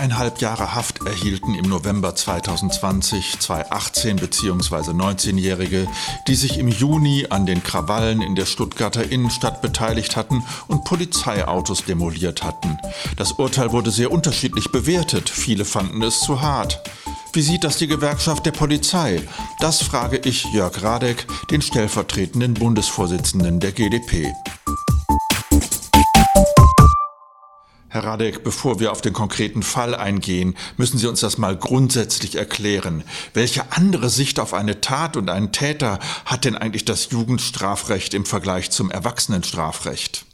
Zweieinhalb Jahre Haft erhielten im November 2020 zwei 18- bzw. 19-Jährige, die sich im Juni an den Krawallen in der Stuttgarter Innenstadt beteiligt hatten und Polizeiautos demoliert hatten. Das Urteil wurde sehr unterschiedlich bewertet. Viele fanden es zu hart. Wie sieht das die Gewerkschaft der Polizei? Das frage ich Jörg Radek, den stellvertretenden Bundesvorsitzenden der GdP. Herr Radek, bevor wir auf den konkreten Fall eingehen, müssen Sie uns das mal grundsätzlich erklären. Welche andere Sicht auf eine Tat und einen Täter hat denn eigentlich das Jugendstrafrecht im Vergleich zum Erwachsenenstrafrecht?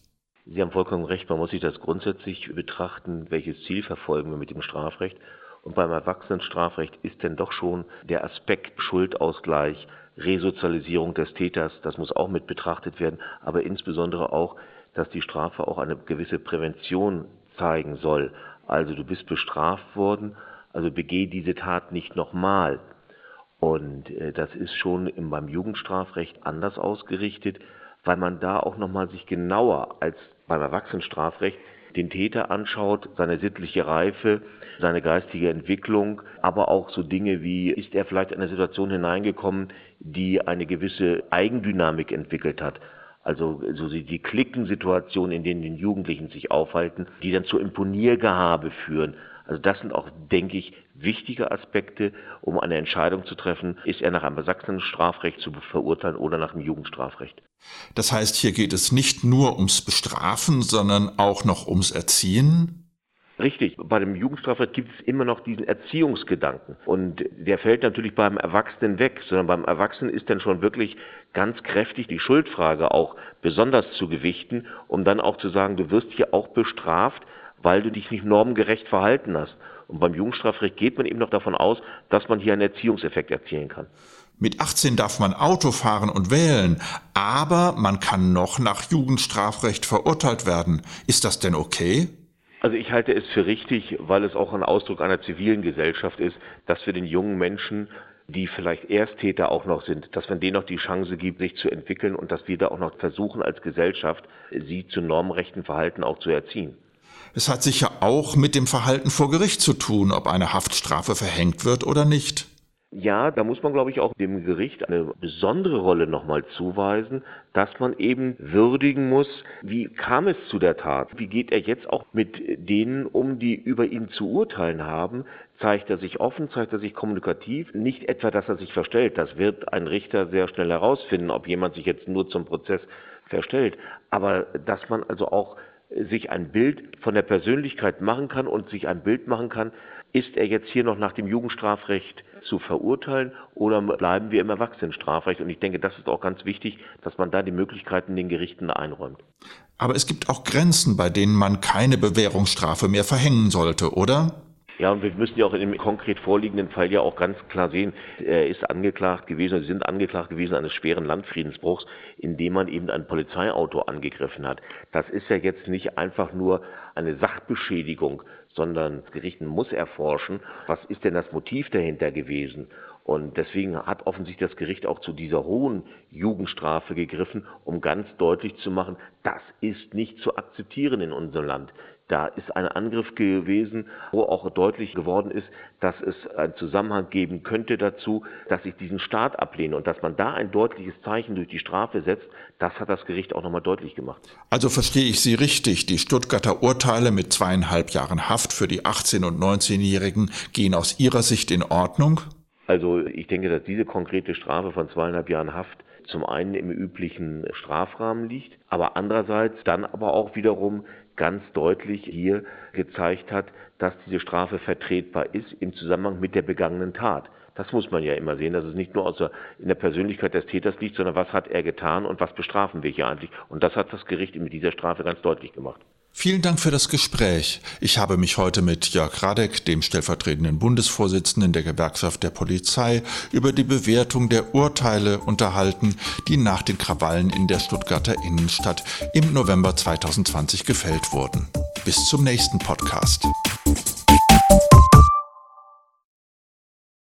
Sie haben vollkommen recht, man muss sich das grundsätzlich betrachten, welches Ziel verfolgen wir mit dem Strafrecht. Und beim Erwachsenenstrafrecht ist denn doch schon der Aspekt Schuldausgleich, Resozialisierung des Täters, das muss auch mit betrachtet werden, aber insbesondere auch, dass die Strafe auch eine gewisse Prävention zeigen soll. Also du bist bestraft worden, also begeh diese Tat nicht nochmal. Und äh, das ist schon im, beim Jugendstrafrecht anders ausgerichtet, weil man da auch nochmal sich genauer als beim Erwachsenenstrafrecht den Täter anschaut, seine sittliche Reife, seine geistige Entwicklung, aber auch so Dinge wie, ist er vielleicht in eine Situation hineingekommen, die eine gewisse Eigendynamik entwickelt hat. Also so die Klickensituation, in denen die Jugendlichen sich aufhalten, die dann zu Imponiergehabe führen. Also das sind auch, denke ich, wichtige Aspekte, um eine Entscheidung zu treffen, ist er nach einem Sachsen-Strafrecht zu verurteilen oder nach dem Jugendstrafrecht. Das heißt, hier geht es nicht nur ums Bestrafen, sondern auch noch ums Erziehen? Richtig, bei dem Jugendstrafrecht gibt es immer noch diesen Erziehungsgedanken. Und der fällt natürlich beim Erwachsenen weg, sondern beim Erwachsenen ist dann schon wirklich ganz kräftig die Schuldfrage auch besonders zu gewichten, um dann auch zu sagen, du wirst hier auch bestraft, weil du dich nicht normgerecht verhalten hast. Und beim Jugendstrafrecht geht man eben noch davon aus, dass man hier einen Erziehungseffekt erzielen kann. Mit 18 darf man Auto fahren und wählen, aber man kann noch nach Jugendstrafrecht verurteilt werden. Ist das denn okay? Also ich halte es für richtig, weil es auch ein Ausdruck einer zivilen Gesellschaft ist, dass wir den jungen Menschen, die vielleicht Ersttäter auch noch sind, dass man denen noch die Chance gibt, sich zu entwickeln und dass wir da auch noch versuchen als Gesellschaft, sie zu normrechten Verhalten auch zu erziehen. Es hat sicher auch mit dem Verhalten vor Gericht zu tun, ob eine Haftstrafe verhängt wird oder nicht. Ja, da muss man, glaube ich, auch dem Gericht eine besondere Rolle nochmal zuweisen, dass man eben würdigen muss, wie kam es zu der Tat? Wie geht er jetzt auch mit denen um, die über ihn zu urteilen haben? Zeigt er sich offen, zeigt er sich kommunikativ? Nicht etwa, dass er sich verstellt. Das wird ein Richter sehr schnell herausfinden, ob jemand sich jetzt nur zum Prozess verstellt. Aber dass man also auch sich ein Bild von der Persönlichkeit machen kann und sich ein Bild machen kann, ist er jetzt hier noch nach dem Jugendstrafrecht zu verurteilen oder bleiben wir im Erwachsenenstrafrecht? Und ich denke, das ist auch ganz wichtig, dass man da die Möglichkeiten den Gerichten einräumt. Aber es gibt auch Grenzen, bei denen man keine Bewährungsstrafe mehr verhängen sollte, oder? Ja, und wir müssen ja auch in dem konkret vorliegenden Fall ja auch ganz klar sehen, er ist angeklagt gewesen, sie sind angeklagt gewesen eines schweren Landfriedensbruchs, indem man eben ein Polizeiauto angegriffen hat. Das ist ja jetzt nicht einfach nur eine Sachbeschädigung, sondern das Gericht muss erforschen, was ist denn das Motiv dahinter gewesen. Und deswegen hat offensichtlich das Gericht auch zu dieser hohen Jugendstrafe gegriffen, um ganz deutlich zu machen, das ist nicht zu akzeptieren in unserem Land. Da ist ein Angriff gewesen, wo auch deutlich geworden ist, dass es einen Zusammenhang geben könnte dazu, dass ich diesen Staat ablehne und dass man da ein deutliches Zeichen durch die Strafe setzt, das hat das Gericht auch nochmal deutlich gemacht. Also verstehe ich Sie richtig, die Stuttgarter Urteile mit zweieinhalb Jahren Haft für die 18- und 19-Jährigen gehen aus Ihrer Sicht in Ordnung? Also ich denke, dass diese konkrete Strafe von zweieinhalb Jahren Haft zum einen im üblichen Strafrahmen liegt, aber andererseits dann aber auch wiederum ganz deutlich hier gezeigt hat, dass diese Strafe vertretbar ist im Zusammenhang mit der begangenen Tat. Das muss man ja immer sehen, dass es nicht nur in der Persönlichkeit des Täters liegt, sondern was hat er getan und was bestrafen wir hier eigentlich. Und das hat das Gericht mit dieser Strafe ganz deutlich gemacht. Vielen Dank für das Gespräch. Ich habe mich heute mit Jörg Radek, dem stellvertretenden Bundesvorsitzenden der Gewerkschaft der Polizei, über die Bewertung der Urteile unterhalten, die nach den Krawallen in der Stuttgarter Innenstadt im November 2020 gefällt wurden. Bis zum nächsten Podcast.